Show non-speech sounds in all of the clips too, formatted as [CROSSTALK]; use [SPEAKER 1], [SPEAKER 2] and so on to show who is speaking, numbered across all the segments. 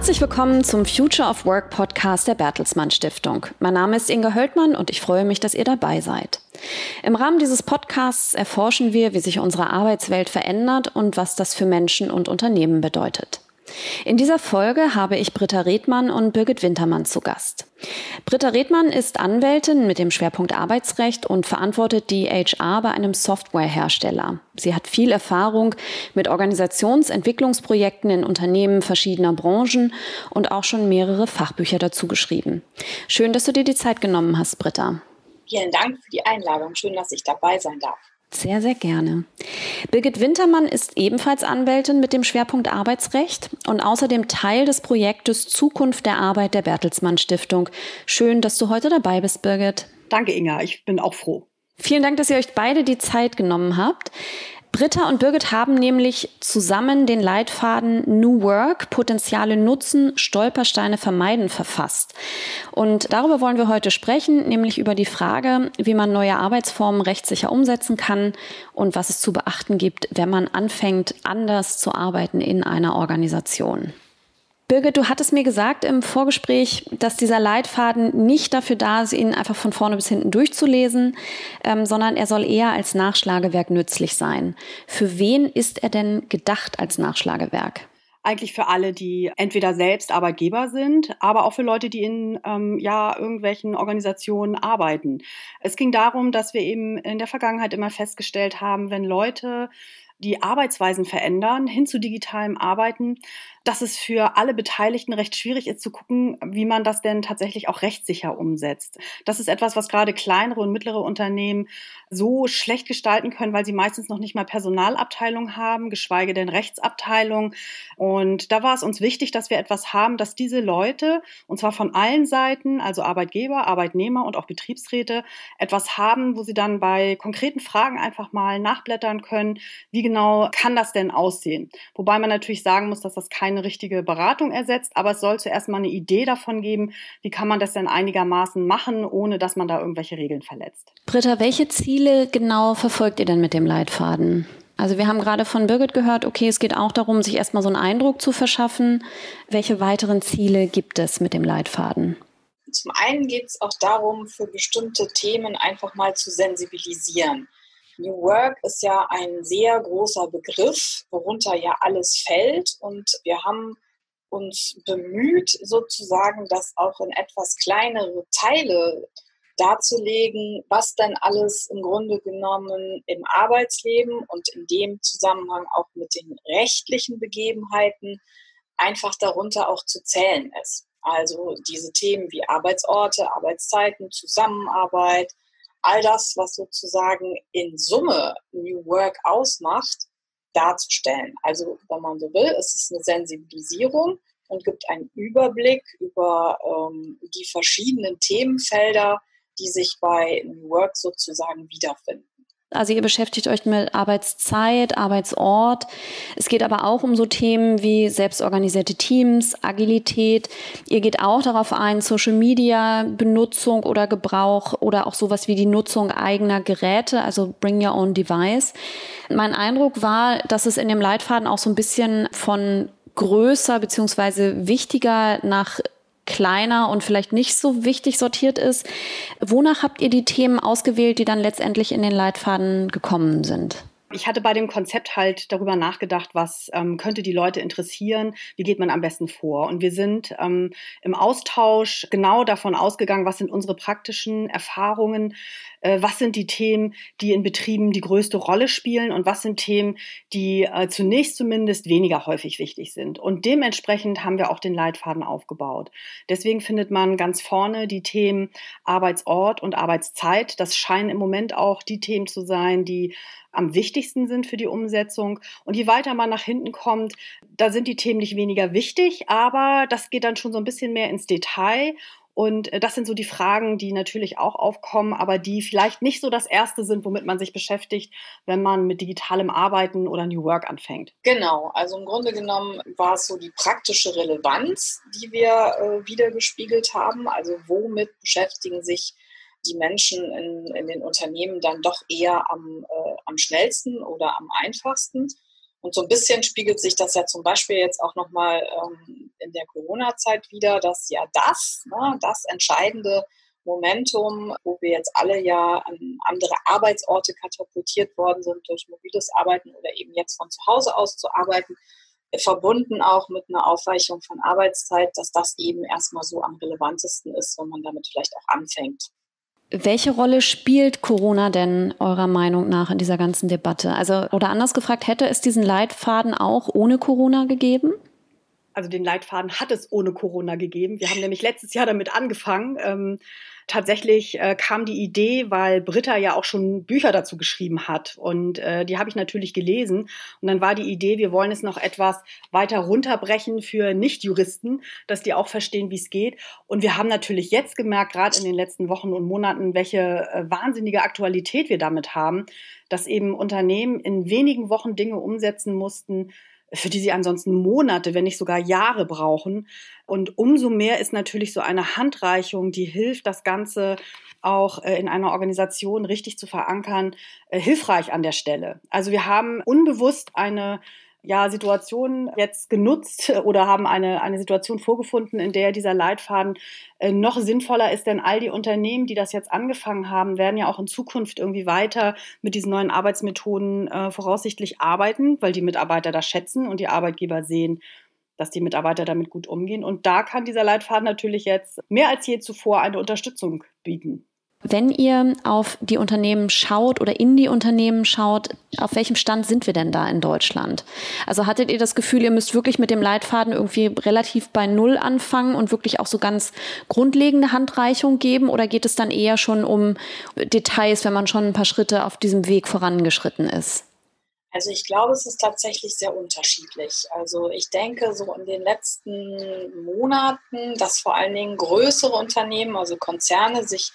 [SPEAKER 1] Herzlich willkommen zum Future of Work Podcast der Bertelsmann Stiftung. Mein Name ist Inge Höldmann und ich freue mich, dass ihr dabei seid. Im Rahmen dieses Podcasts erforschen wir, wie sich unsere Arbeitswelt verändert und was das für Menschen und Unternehmen bedeutet. In dieser Folge habe ich Britta Redmann und Birgit Wintermann zu Gast. Britta Redmann ist Anwältin mit dem Schwerpunkt Arbeitsrecht und verantwortet die HR bei einem Softwarehersteller. Sie hat viel Erfahrung mit Organisationsentwicklungsprojekten in Unternehmen verschiedener Branchen und auch schon mehrere Fachbücher dazu geschrieben. Schön, dass du dir die Zeit genommen hast, Britta.
[SPEAKER 2] Vielen Dank für die Einladung. Schön, dass ich dabei sein darf.
[SPEAKER 1] Sehr, sehr gerne. Birgit Wintermann ist ebenfalls Anwältin mit dem Schwerpunkt Arbeitsrecht und außerdem Teil des Projektes Zukunft der Arbeit der Bertelsmann Stiftung. Schön, dass du heute dabei bist, Birgit.
[SPEAKER 3] Danke, Inga. Ich bin auch froh.
[SPEAKER 1] Vielen Dank, dass ihr euch beide die Zeit genommen habt. Britta und Birgit haben nämlich zusammen den Leitfaden New Work, Potenziale nutzen, Stolpersteine vermeiden verfasst. Und darüber wollen wir heute sprechen, nämlich über die Frage, wie man neue Arbeitsformen rechtssicher umsetzen kann und was es zu beachten gibt, wenn man anfängt, anders zu arbeiten in einer Organisation. Birgit, du hattest mir gesagt im Vorgespräch, dass dieser Leitfaden nicht dafür da ist, ihn einfach von vorne bis hinten durchzulesen, ähm, sondern er soll eher als Nachschlagewerk nützlich sein. Für wen ist er denn gedacht als Nachschlagewerk?
[SPEAKER 3] eigentlich für alle, die entweder selbst Arbeitgeber sind, aber auch für Leute, die in ähm, ja irgendwelchen Organisationen arbeiten. Es ging darum, dass wir eben in der Vergangenheit immer festgestellt haben, wenn Leute die Arbeitsweisen verändern hin zu digitalem Arbeiten, dass es für alle Beteiligten recht schwierig ist zu gucken, wie man das denn tatsächlich auch rechtssicher umsetzt. Das ist etwas, was gerade kleinere und mittlere Unternehmen so schlecht gestalten können, weil sie meistens noch nicht mal Personalabteilung haben, geschweige denn Rechtsabteilung. Und da war es uns wichtig, dass wir etwas haben, dass diese Leute, und zwar von allen Seiten, also Arbeitgeber, Arbeitnehmer und auch Betriebsräte, etwas haben, wo sie dann bei konkreten Fragen einfach mal nachblättern können, wie genau kann das denn aussehen. Wobei man natürlich sagen muss, dass das kein keine richtige Beratung ersetzt, aber es soll zuerst mal eine Idee davon geben, wie kann man das denn einigermaßen machen, ohne dass man da irgendwelche Regeln verletzt.
[SPEAKER 1] Britta, welche Ziele genau verfolgt ihr denn mit dem Leitfaden? Also wir haben gerade von Birgit gehört, okay, es geht auch darum, sich erstmal so einen Eindruck zu verschaffen. Welche weiteren Ziele gibt es mit dem Leitfaden?
[SPEAKER 2] Zum einen geht es auch darum, für bestimmte Themen einfach mal zu sensibilisieren. New Work ist ja ein sehr großer Begriff, worunter ja alles fällt. Und wir haben uns bemüht, sozusagen das auch in etwas kleinere Teile darzulegen, was dann alles im Grunde genommen im Arbeitsleben und in dem Zusammenhang auch mit den rechtlichen Begebenheiten einfach darunter auch zu zählen ist. Also diese Themen wie Arbeitsorte, Arbeitszeiten, Zusammenarbeit, all das, was sozusagen in Summe New Work ausmacht, darzustellen. Also, wenn man so will, ist es eine Sensibilisierung und gibt einen Überblick über ähm, die verschiedenen Themenfelder, die sich bei New Work sozusagen wiederfinden.
[SPEAKER 1] Also ihr beschäftigt euch mit Arbeitszeit, Arbeitsort. Es geht aber auch um so Themen wie selbstorganisierte Teams, Agilität. Ihr geht auch darauf ein, Social Media Benutzung oder Gebrauch oder auch sowas wie die Nutzung eigener Geräte, also Bring Your Own Device. Mein Eindruck war, dass es in dem Leitfaden auch so ein bisschen von größer beziehungsweise wichtiger nach kleiner und vielleicht nicht so wichtig sortiert ist. Wonach habt ihr die Themen ausgewählt, die dann letztendlich in den Leitfaden gekommen sind?
[SPEAKER 3] Ich hatte bei dem Konzept halt darüber nachgedacht, was ähm, könnte die Leute interessieren, wie geht man am besten vor. Und wir sind ähm, im Austausch genau davon ausgegangen, was sind unsere praktischen Erfahrungen, was sind die Themen, die in Betrieben die größte Rolle spielen und was sind Themen, die äh, zunächst zumindest weniger häufig wichtig sind. Und dementsprechend haben wir auch den Leitfaden aufgebaut. Deswegen findet man ganz vorne die Themen Arbeitsort und Arbeitszeit. Das scheinen im Moment auch die Themen zu sein, die am wichtigsten sind für die Umsetzung. Und je weiter man nach hinten kommt, da sind die Themen nicht weniger wichtig, aber das geht dann schon so ein bisschen mehr ins Detail. Und äh, das sind so die Fragen, die natürlich auch aufkommen, aber die vielleicht nicht so das Erste sind, womit man sich beschäftigt, wenn man mit digitalem Arbeiten oder New Work anfängt.
[SPEAKER 2] Genau, also im Grunde genommen war es so die praktische Relevanz, die wir äh, wiedergespiegelt haben. Also womit beschäftigen sich die Menschen in, in den Unternehmen dann doch eher am, äh, am schnellsten oder am einfachsten. Und so ein bisschen spiegelt sich das ja zum Beispiel jetzt auch nochmal ähm, in der Corona-Zeit wieder, dass ja das, ne, das entscheidende Momentum, wo wir jetzt alle ja an andere Arbeitsorte katapultiert worden sind durch mobiles Arbeiten oder eben jetzt von zu Hause aus zu arbeiten, verbunden auch mit einer Aufweichung von Arbeitszeit, dass das eben erstmal so am relevantesten ist, wenn man damit vielleicht auch anfängt.
[SPEAKER 1] Welche Rolle spielt Corona denn eurer Meinung nach in dieser ganzen Debatte? Also, oder anders gefragt, hätte es diesen Leitfaden auch ohne Corona gegeben?
[SPEAKER 3] Also den Leitfaden hat es ohne Corona gegeben. Wir haben nämlich letztes Jahr damit angefangen. Ähm, tatsächlich äh, kam die Idee, weil Britta ja auch schon Bücher dazu geschrieben hat. Und äh, die habe ich natürlich gelesen. Und dann war die Idee, wir wollen es noch etwas weiter runterbrechen für Nichtjuristen, dass die auch verstehen, wie es geht. Und wir haben natürlich jetzt gemerkt, gerade in den letzten Wochen und Monaten, welche äh, wahnsinnige Aktualität wir damit haben, dass eben Unternehmen in wenigen Wochen Dinge umsetzen mussten, für die sie ansonsten Monate, wenn nicht sogar Jahre brauchen. Und umso mehr ist natürlich so eine Handreichung, die hilft, das Ganze auch äh, in einer Organisation richtig zu verankern, äh, hilfreich an der Stelle. Also wir haben unbewusst eine ja, Situationen jetzt genutzt oder haben eine, eine Situation vorgefunden, in der dieser Leitfaden äh, noch sinnvoller ist, denn all die Unternehmen, die das jetzt angefangen haben, werden ja auch in Zukunft irgendwie weiter mit diesen neuen Arbeitsmethoden äh, voraussichtlich arbeiten, weil die Mitarbeiter das schätzen und die Arbeitgeber sehen, dass die Mitarbeiter damit gut umgehen. Und da kann dieser Leitfaden natürlich jetzt mehr als je zuvor eine Unterstützung bieten.
[SPEAKER 1] Wenn ihr auf die Unternehmen schaut oder in die Unternehmen schaut, auf welchem Stand sind wir denn da in Deutschland? Also hattet ihr das Gefühl, ihr müsst wirklich mit dem Leitfaden irgendwie relativ bei Null anfangen und wirklich auch so ganz grundlegende Handreichung geben? Oder geht es dann eher schon um Details, wenn man schon ein paar Schritte auf diesem Weg vorangeschritten ist?
[SPEAKER 2] Also ich glaube, es ist tatsächlich sehr unterschiedlich. Also ich denke so in den letzten Monaten, dass vor allen Dingen größere Unternehmen, also Konzerne, sich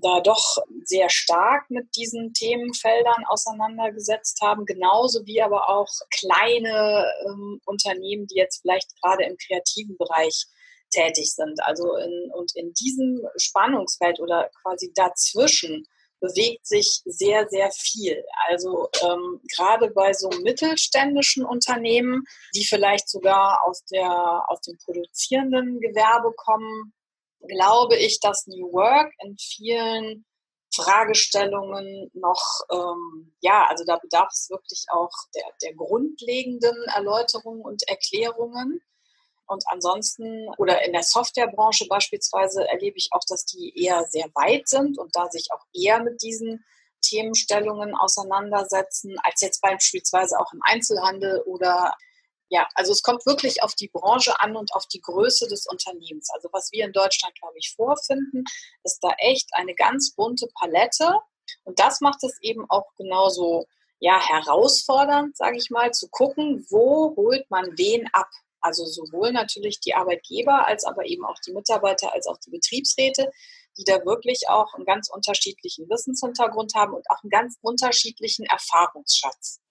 [SPEAKER 2] da doch sehr stark mit diesen Themenfeldern auseinandergesetzt haben, genauso wie aber auch kleine ähm, Unternehmen, die jetzt vielleicht gerade im kreativen Bereich tätig sind. Also in, und in diesem Spannungsfeld oder quasi dazwischen bewegt sich sehr, sehr viel. Also ähm, gerade bei so mittelständischen Unternehmen, die vielleicht sogar aus, der, aus dem produzierenden Gewerbe kommen, glaube ich, dass New Work in vielen Fragestellungen noch, ähm, ja, also da bedarf es wirklich auch der, der grundlegenden Erläuterungen und Erklärungen. Und ansonsten, oder in der Softwarebranche beispielsweise, erlebe ich auch, dass die eher sehr weit sind und da sich auch eher mit diesen Themenstellungen auseinandersetzen, als jetzt beispielsweise auch im Einzelhandel oder ja, also es kommt wirklich auf die Branche an und auf die Größe des Unternehmens. Also was wir in Deutschland, glaube ich, vorfinden, ist da echt eine ganz bunte Palette. Und das macht es eben auch genauso ja, herausfordernd, sage ich mal, zu gucken, wo holt man wen ab. Also sowohl natürlich die Arbeitgeber als aber eben auch die Mitarbeiter als auch die Betriebsräte, die da wirklich auch einen ganz unterschiedlichen Wissenshintergrund haben und auch einen ganz unterschiedlichen Erfahrungsschatz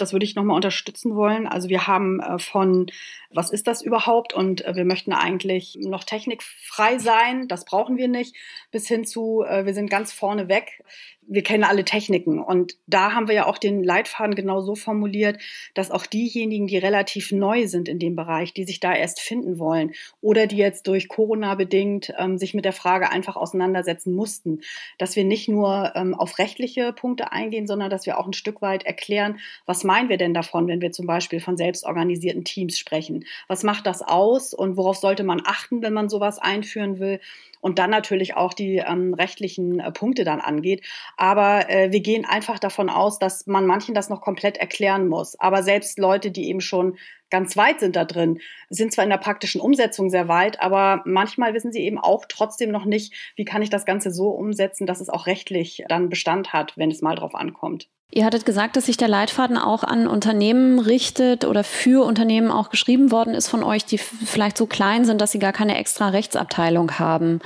[SPEAKER 3] das würde ich nochmal unterstützen wollen. Also wir haben äh, von, was ist das überhaupt? Und äh, wir möchten eigentlich noch technikfrei sein, das brauchen wir nicht, bis hin zu, äh, wir sind ganz vorne weg wir kennen alle Techniken und da haben wir ja auch den Leitfaden genau so formuliert, dass auch diejenigen, die relativ neu sind in dem Bereich, die sich da erst finden wollen oder die jetzt durch Corona bedingt ähm, sich mit der Frage einfach auseinandersetzen mussten, dass wir nicht nur ähm, auf rechtliche Punkte eingehen, sondern dass wir auch ein Stück weit erklären, was meinen wir denn davon, wenn wir zum Beispiel von selbstorganisierten Teams sprechen? Was macht das aus und worauf sollte man achten, wenn man sowas einführen will? und dann natürlich auch die ähm, rechtlichen äh, Punkte dann angeht. Aber äh, wir gehen einfach davon aus, dass man manchen das noch komplett erklären muss. Aber selbst Leute, die eben schon ganz weit sind da drin, sind zwar in der praktischen Umsetzung sehr weit, aber manchmal wissen sie eben auch trotzdem noch nicht, wie kann ich das Ganze so umsetzen, dass es auch rechtlich dann Bestand hat, wenn es mal drauf ankommt.
[SPEAKER 1] Ihr hattet gesagt, dass sich der Leitfaden auch an Unternehmen richtet oder für Unternehmen auch geschrieben worden ist von euch, die vielleicht so klein sind, dass sie gar keine extra Rechtsabteilung haben.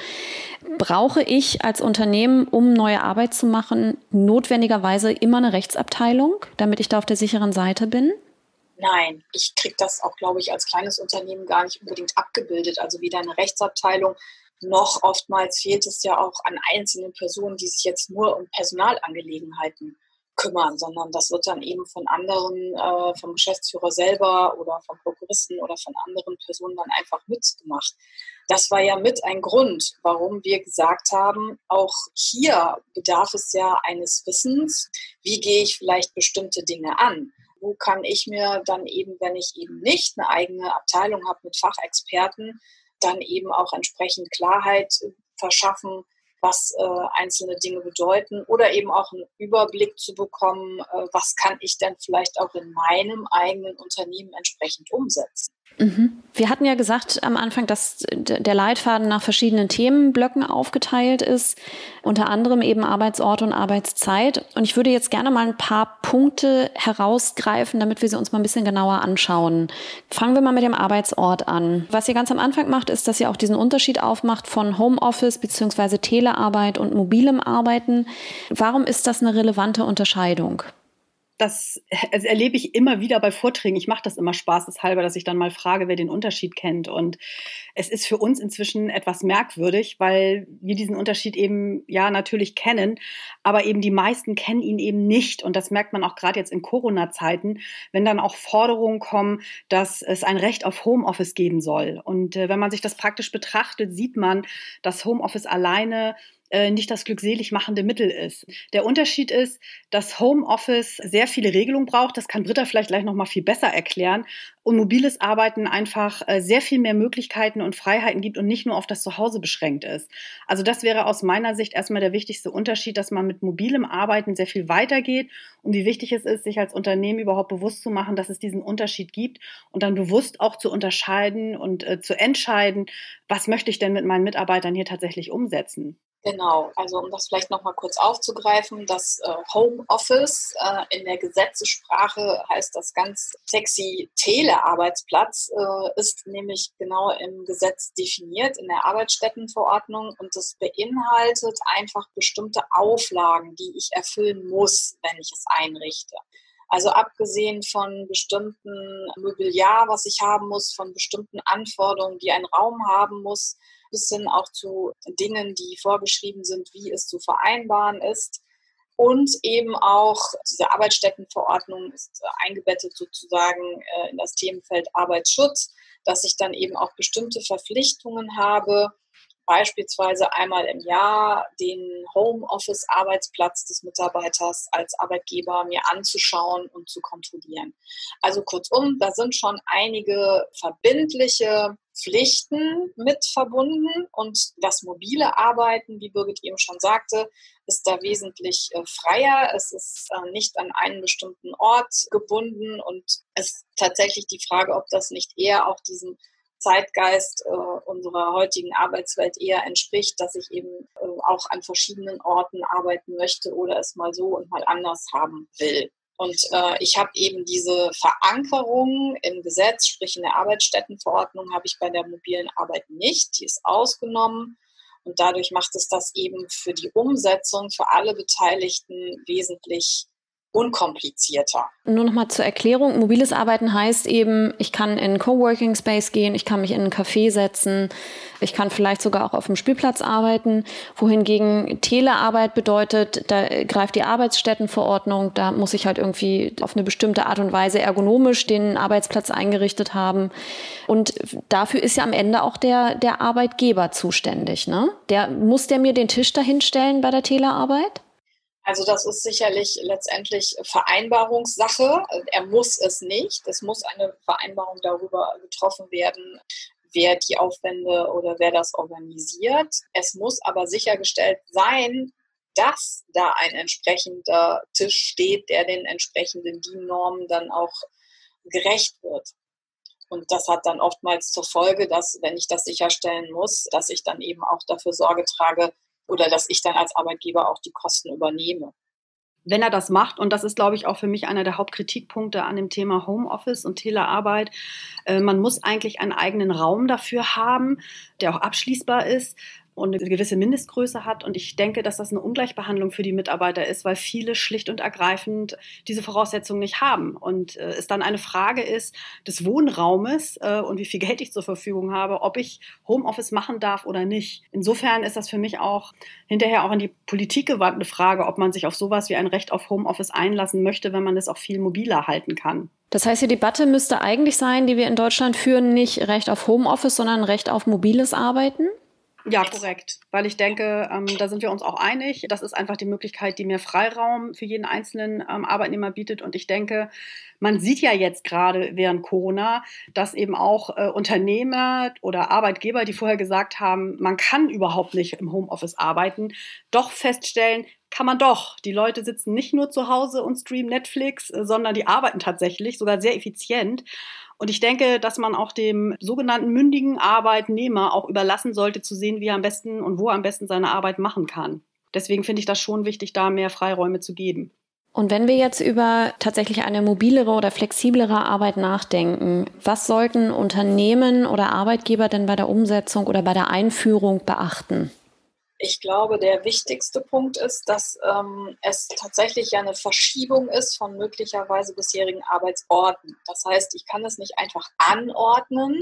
[SPEAKER 1] Brauche ich als Unternehmen, um neue Arbeit zu machen, notwendigerweise immer eine Rechtsabteilung, damit ich da auf der sicheren Seite bin?
[SPEAKER 2] Nein, ich kriege das auch, glaube ich, als kleines Unternehmen gar nicht unbedingt abgebildet. Also weder eine Rechtsabteilung noch oftmals fehlt es ja auch an einzelnen Personen, die sich jetzt nur um Personalangelegenheiten kümmern, sondern das wird dann eben von anderen, äh, vom Geschäftsführer selber oder vom Prokuristen oder von anderen Personen dann einfach mitgemacht. Das war ja mit ein Grund, warum wir gesagt haben, auch hier bedarf es ja eines Wissens, wie gehe ich vielleicht bestimmte Dinge an. Wo kann ich mir dann eben, wenn ich eben nicht eine eigene Abteilung habe mit Fachexperten, dann eben auch entsprechend Klarheit verschaffen, was äh, einzelne Dinge bedeuten oder eben auch einen Überblick zu bekommen, äh, was kann ich denn vielleicht auch in meinem eigenen Unternehmen entsprechend umsetzen.
[SPEAKER 1] Mhm. Wir hatten ja gesagt am Anfang, dass der Leitfaden nach verschiedenen Themenblöcken aufgeteilt ist, unter anderem eben Arbeitsort und Arbeitszeit. Und ich würde jetzt gerne mal ein paar Punkte herausgreifen, damit wir sie uns mal ein bisschen genauer anschauen. Fangen wir mal mit dem Arbeitsort an. Was ihr ganz am Anfang macht, ist, dass ihr auch diesen Unterschied aufmacht von Homeoffice bzw. Telearbeit und mobilem Arbeiten. Warum ist das eine relevante Unterscheidung?
[SPEAKER 3] Das erlebe ich immer wieder bei Vorträgen. Ich mache das immer spaßeshalber, dass ich dann mal frage, wer den Unterschied kennt. Und es ist für uns inzwischen etwas merkwürdig, weil wir diesen Unterschied eben ja natürlich kennen, aber eben die meisten kennen ihn eben nicht. Und das merkt man auch gerade jetzt in Corona-Zeiten, wenn dann auch Forderungen kommen, dass es ein Recht auf Homeoffice geben soll. Und äh, wenn man sich das praktisch betrachtet, sieht man, dass Homeoffice alleine äh, nicht das glückselig machende Mittel ist. Der Unterschied ist, dass Homeoffice sehr viele Regelungen braucht. Das kann Britta vielleicht gleich noch mal viel besser erklären. Und mobiles Arbeiten einfach äh, sehr viel mehr Möglichkeiten und Freiheiten gibt und nicht nur auf das Zuhause beschränkt ist. Also das wäre aus meiner Sicht erstmal der wichtigste Unterschied, dass man mit mobilem Arbeiten sehr viel weitergeht und wie wichtig es ist, sich als Unternehmen überhaupt bewusst zu machen, dass es diesen Unterschied gibt und dann bewusst auch zu unterscheiden und äh, zu entscheiden, was möchte ich denn mit meinen Mitarbeitern hier tatsächlich umsetzen.
[SPEAKER 2] Genau, also um das vielleicht nochmal kurz aufzugreifen, das äh, Homeoffice äh, in der Gesetzessprache heißt das ganz sexy Telearbeitsplatz, äh, ist nämlich genau im Gesetz definiert, in der Arbeitsstättenverordnung und das beinhaltet einfach bestimmte Auflagen, die ich erfüllen muss, wenn ich es einrichte. Also abgesehen von bestimmten Mobiliar, was ich haben muss, von bestimmten Anforderungen, die ein Raum haben muss, bis hin auch zu Dingen, die vorgeschrieben sind, wie es zu vereinbaren ist. Und eben auch diese Arbeitsstättenverordnung ist eingebettet sozusagen äh, in das Themenfeld Arbeitsschutz, dass ich dann eben auch bestimmte Verpflichtungen habe, beispielsweise einmal im Jahr den Homeoffice-Arbeitsplatz des Mitarbeiters als Arbeitgeber mir anzuschauen und zu kontrollieren. Also kurzum, da sind schon einige verbindliche Pflichten mit verbunden und das mobile Arbeiten, wie Birgit eben schon sagte, ist da wesentlich äh, freier. Es ist äh, nicht an einen bestimmten Ort gebunden und es ist tatsächlich die Frage, ob das nicht eher auch diesem Zeitgeist äh, unserer heutigen Arbeitswelt eher entspricht, dass ich eben äh, auch an verschiedenen Orten arbeiten möchte oder es mal so und mal anders haben will. Und äh, ich habe eben diese Verankerung im Gesetz, sprich in der Arbeitsstättenverordnung, habe ich bei der mobilen Arbeit nicht. Die ist ausgenommen. Und dadurch macht es das eben für die Umsetzung für alle Beteiligten wesentlich unkomplizierter.
[SPEAKER 1] Nur noch mal zur Erklärung. Mobiles Arbeiten heißt eben, ich kann in Coworking Space gehen, ich kann mich in einen Café setzen, ich kann vielleicht sogar auch auf dem Spielplatz arbeiten. Wohingegen Telearbeit bedeutet, da greift die Arbeitsstättenverordnung, da muss ich halt irgendwie auf eine bestimmte Art und Weise ergonomisch den Arbeitsplatz eingerichtet haben. Und dafür ist ja am Ende auch der, der Arbeitgeber zuständig. Ne? Der, muss der mir den Tisch dahinstellen bei der Telearbeit?
[SPEAKER 2] Also das ist sicherlich letztendlich Vereinbarungssache. Er muss es nicht. Es muss eine Vereinbarung darüber getroffen werden, wer die Aufwände oder wer das organisiert. Es muss aber sichergestellt sein, dass da ein entsprechender Tisch steht, der den entsprechenden DIN-Normen dann auch gerecht wird. Und das hat dann oftmals zur Folge, dass, wenn ich das sicherstellen muss, dass ich dann eben auch dafür Sorge trage, oder dass ich dann als Arbeitgeber auch die Kosten übernehme.
[SPEAKER 3] Wenn er das macht, und das ist, glaube ich, auch für mich einer der Hauptkritikpunkte an dem Thema Homeoffice und Telearbeit, äh, man muss eigentlich einen eigenen Raum dafür haben, der auch abschließbar ist. Und eine gewisse Mindestgröße hat. Und ich denke, dass das eine Ungleichbehandlung für die Mitarbeiter ist, weil viele schlicht und ergreifend diese Voraussetzungen nicht haben. Und äh, es dann eine Frage ist des Wohnraumes äh, und wie viel Geld ich zur Verfügung habe, ob ich Homeoffice machen darf oder nicht. Insofern ist das für mich auch hinterher auch an die Politik gewandte Frage, ob man sich auf sowas wie ein Recht auf Homeoffice einlassen möchte, wenn man es auch viel mobiler halten kann.
[SPEAKER 1] Das heißt, die Debatte müsste eigentlich sein, die wir in Deutschland führen, nicht Recht auf Homeoffice, sondern Recht auf mobiles Arbeiten?
[SPEAKER 3] Ja, korrekt. Weil ich denke, ähm, da sind wir uns auch einig. Das ist einfach die Möglichkeit, die mehr Freiraum für jeden einzelnen ähm, Arbeitnehmer bietet. Und ich denke, man sieht ja jetzt gerade während Corona, dass eben auch äh, Unternehmer oder Arbeitgeber, die vorher gesagt haben, man kann überhaupt nicht im Homeoffice arbeiten, doch feststellen, kann man doch. Die Leute sitzen nicht nur zu Hause und streamen Netflix, äh, sondern die arbeiten tatsächlich, sogar sehr effizient. Und ich denke, dass man auch dem sogenannten mündigen Arbeitnehmer auch überlassen sollte, zu sehen, wie er am besten und wo er am besten seine Arbeit machen kann. Deswegen finde ich das schon wichtig, da mehr Freiräume zu geben.
[SPEAKER 1] Und wenn wir jetzt über tatsächlich eine mobilere oder flexiblere Arbeit nachdenken, was sollten Unternehmen oder Arbeitgeber denn bei der Umsetzung oder bei der Einführung beachten?
[SPEAKER 2] Ich glaube, der wichtigste Punkt ist, dass ähm, es tatsächlich ja eine Verschiebung ist von möglicherweise bisherigen Arbeitsorten. Das heißt, ich kann es nicht einfach anordnen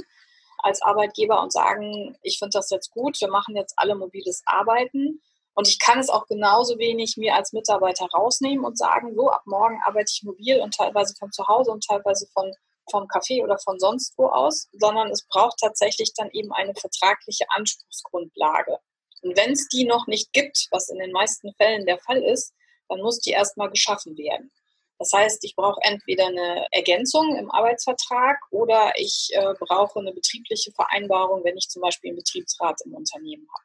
[SPEAKER 2] als Arbeitgeber und sagen, ich finde das jetzt gut, wir machen jetzt alle mobiles Arbeiten. Und ich kann es auch genauso wenig mir als Mitarbeiter rausnehmen und sagen, so, ab morgen arbeite ich mobil und teilweise von zu Hause und teilweise von vom Café oder von sonst wo aus, sondern es braucht tatsächlich dann eben eine vertragliche Anspruchsgrundlage. Und wenn es die noch nicht gibt, was in den meisten Fällen der Fall ist, dann muss die erstmal geschaffen werden. Das heißt, ich brauche entweder eine Ergänzung im Arbeitsvertrag oder ich äh, brauche eine betriebliche Vereinbarung, wenn ich zum Beispiel einen Betriebsrat im Unternehmen habe.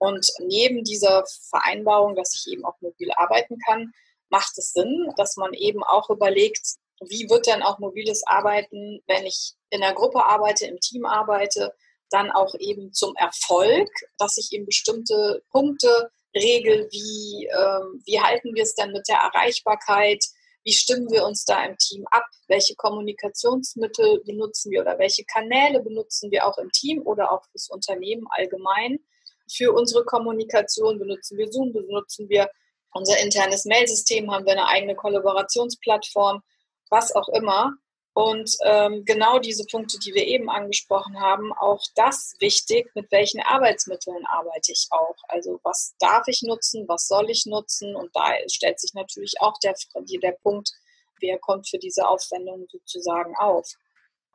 [SPEAKER 2] Und neben dieser Vereinbarung, dass ich eben auch mobil arbeiten kann, macht es Sinn, dass man eben auch überlegt, wie wird denn auch mobiles Arbeiten, wenn ich in der Gruppe arbeite, im Team arbeite, dann auch eben zum Erfolg, dass ich eben bestimmte Punkte regel, wie, ähm, wie halten wir es denn mit der Erreichbarkeit, wie stimmen wir uns da im Team ab, welche Kommunikationsmittel benutzen wir oder welche Kanäle benutzen wir auch im Team oder auch fürs Unternehmen allgemein. Für unsere Kommunikation benutzen wir Zoom, benutzen wir unser internes Mailsystem, haben wir eine eigene Kollaborationsplattform, was auch immer. Und ähm, genau diese Punkte, die wir eben angesprochen haben, auch das wichtig, mit welchen Arbeitsmitteln arbeite ich auch. Also was darf ich nutzen, was soll ich nutzen? Und da stellt sich natürlich auch der, der Punkt, wer kommt für diese Aufwendungen sozusagen auf.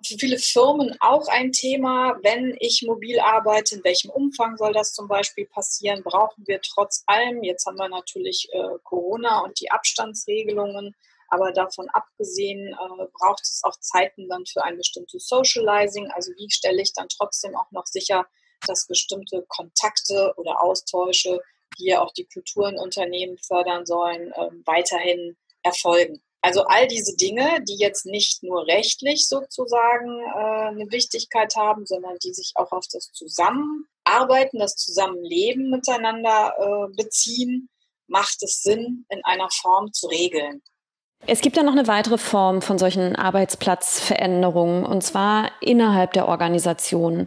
[SPEAKER 2] Für viele Firmen auch ein Thema, wenn ich mobil arbeite, in welchem Umfang soll das zum Beispiel passieren? Brauchen wir trotz allem, jetzt haben wir natürlich äh, Corona und die Abstandsregelungen, aber davon abgesehen äh, braucht es auch Zeiten dann für ein bestimmtes Socializing. Also wie stelle ich dann trotzdem auch noch sicher, dass bestimmte Kontakte oder Austausche, die ja auch die Kulturen Unternehmen fördern sollen, äh, weiterhin erfolgen. Also all diese Dinge, die jetzt nicht nur rechtlich sozusagen äh, eine Wichtigkeit haben, sondern die sich auch auf das Zusammenarbeiten, das Zusammenleben miteinander äh, beziehen, macht es Sinn, in einer Form zu regeln.
[SPEAKER 1] Es gibt ja noch eine weitere Form von solchen Arbeitsplatzveränderungen und zwar innerhalb der Organisation.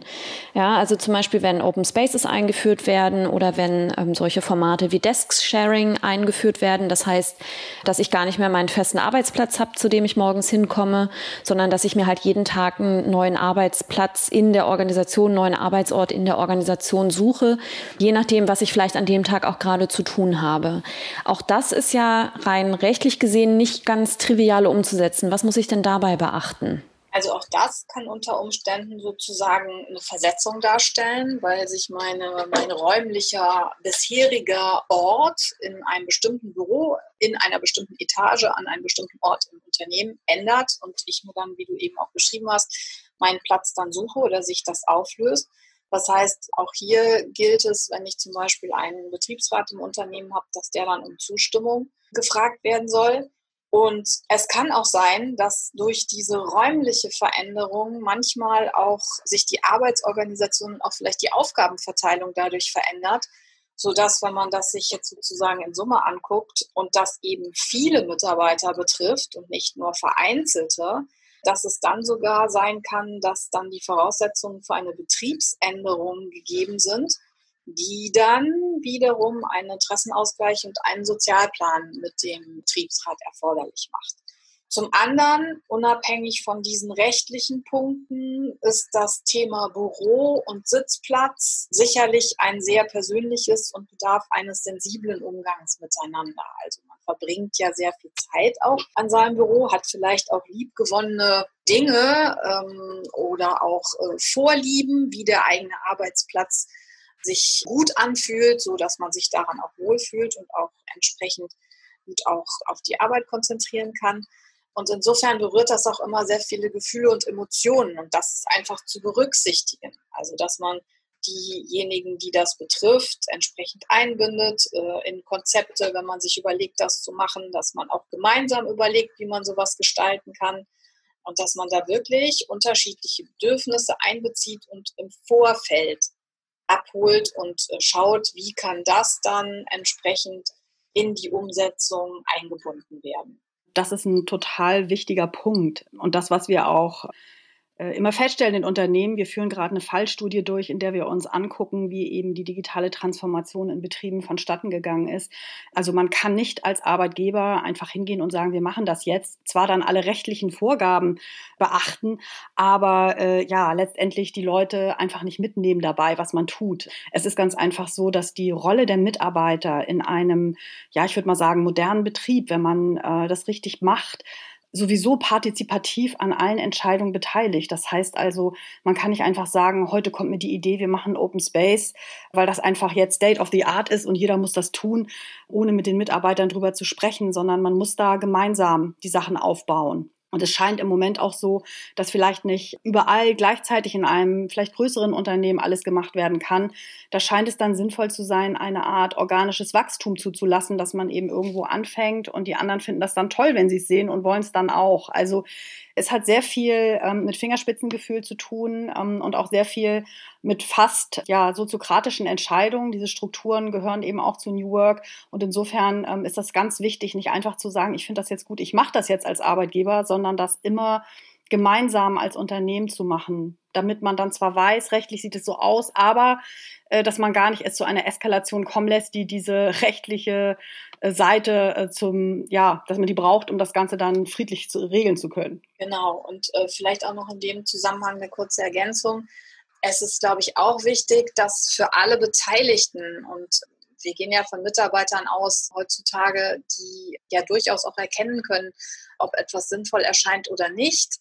[SPEAKER 1] Ja, also zum Beispiel, wenn Open Spaces eingeführt werden oder wenn ähm, solche Formate wie Desk Sharing eingeführt werden. Das heißt, dass ich gar nicht mehr meinen festen Arbeitsplatz habe, zu dem ich morgens hinkomme, sondern dass ich mir halt jeden Tag einen neuen Arbeitsplatz in der Organisation, einen neuen Arbeitsort in der Organisation suche, je nachdem, was ich vielleicht an dem Tag auch gerade zu tun habe. Auch das ist ja rein rechtlich gesehen nicht ganz trivial umzusetzen. Was muss ich denn dabei beachten?
[SPEAKER 2] Also auch das kann unter Umständen sozusagen eine Versetzung darstellen, weil sich meine, mein räumlicher bisheriger Ort in einem bestimmten Büro, in einer bestimmten Etage, an einem bestimmten Ort im Unternehmen ändert und ich mir dann, wie du eben auch beschrieben hast, meinen Platz dann suche oder sich das auflöst. Das heißt, auch hier gilt es, wenn ich zum Beispiel einen Betriebsrat im Unternehmen habe, dass der dann um Zustimmung gefragt werden soll. Und es kann auch sein, dass durch diese räumliche Veränderung manchmal auch sich die Arbeitsorganisation und auch vielleicht die Aufgabenverteilung dadurch verändert, sodass, wenn man das sich jetzt sozusagen in Summe anguckt und das eben viele Mitarbeiter betrifft und nicht nur vereinzelte, dass es dann sogar sein kann, dass dann die Voraussetzungen für eine Betriebsänderung gegeben sind die dann wiederum einen Interessenausgleich und einen Sozialplan mit dem Betriebsrat erforderlich macht. Zum anderen, unabhängig von diesen rechtlichen Punkten, ist das Thema Büro und Sitzplatz sicherlich ein sehr persönliches und bedarf eines sensiblen Umgangs miteinander. Also man verbringt ja sehr viel Zeit auch an seinem Büro, hat vielleicht auch liebgewonnene Dinge ähm, oder auch äh, Vorlieben, wie der eigene Arbeitsplatz sich gut anfühlt, so dass man sich daran auch wohlfühlt und auch entsprechend gut auch auf die Arbeit konzentrieren kann. Und insofern berührt das auch immer sehr viele Gefühle und Emotionen und das ist einfach zu berücksichtigen. Also dass man diejenigen, die das betrifft, entsprechend einbindet äh, in Konzepte, wenn man sich überlegt, das zu machen, dass man auch gemeinsam überlegt, wie man sowas gestalten kann und dass man da wirklich unterschiedliche Bedürfnisse einbezieht und im Vorfeld abholt und äh, schaut, wie kann das dann entsprechend in die Umsetzung eingebunden werden
[SPEAKER 3] das ist ein total wichtiger Punkt. Und das, was wir auch immer feststellen in Unternehmen, wir führen gerade eine Fallstudie durch, in der wir uns angucken, wie eben die digitale Transformation in Betrieben vonstatten gegangen ist. Also man kann nicht als Arbeitgeber einfach hingehen und sagen, wir machen das jetzt, zwar dann alle rechtlichen Vorgaben beachten, aber äh, ja, letztendlich die Leute einfach nicht mitnehmen dabei, was man tut. Es ist ganz einfach so, dass die Rolle der Mitarbeiter in einem, ja, ich würde mal sagen, modernen Betrieb, wenn man äh, das richtig macht, sowieso partizipativ an allen Entscheidungen beteiligt. Das heißt also, man kann nicht einfach sagen, heute kommt mir die Idee, wir machen Open Space, weil das einfach jetzt State of the Art ist und jeder muss das tun, ohne mit den Mitarbeitern drüber zu sprechen, sondern man muss da gemeinsam die Sachen aufbauen. Und es scheint im Moment auch so, dass vielleicht nicht überall gleichzeitig in einem vielleicht größeren Unternehmen alles gemacht werden kann. Da scheint es dann sinnvoll zu sein, eine Art organisches Wachstum zuzulassen, dass man eben irgendwo anfängt und die anderen finden das dann toll, wenn sie es sehen und wollen es dann auch. Also es hat sehr viel ähm, mit Fingerspitzengefühl zu tun ähm, und auch sehr viel mit fast ja, soziokratischen Entscheidungen. Diese Strukturen gehören eben auch zu New Work. Und insofern ähm, ist das ganz wichtig, nicht einfach zu sagen, ich finde das jetzt gut, ich mache das jetzt als Arbeitgeber, sondern das immer gemeinsam als Unternehmen zu machen, damit man dann zwar weiß, rechtlich sieht es so aus, aber äh, dass man gar nicht erst zu einer Eskalation kommen lässt, die diese rechtliche Seite äh, zum, ja, dass man die braucht, um das Ganze dann friedlich zu, regeln zu können.
[SPEAKER 2] Genau, und äh, vielleicht auch noch in dem Zusammenhang eine kurze Ergänzung. Es ist, glaube ich, auch wichtig, dass für alle Beteiligten und wir gehen ja von Mitarbeitern aus heutzutage, die ja durchaus auch erkennen können, ob etwas sinnvoll erscheint oder nicht,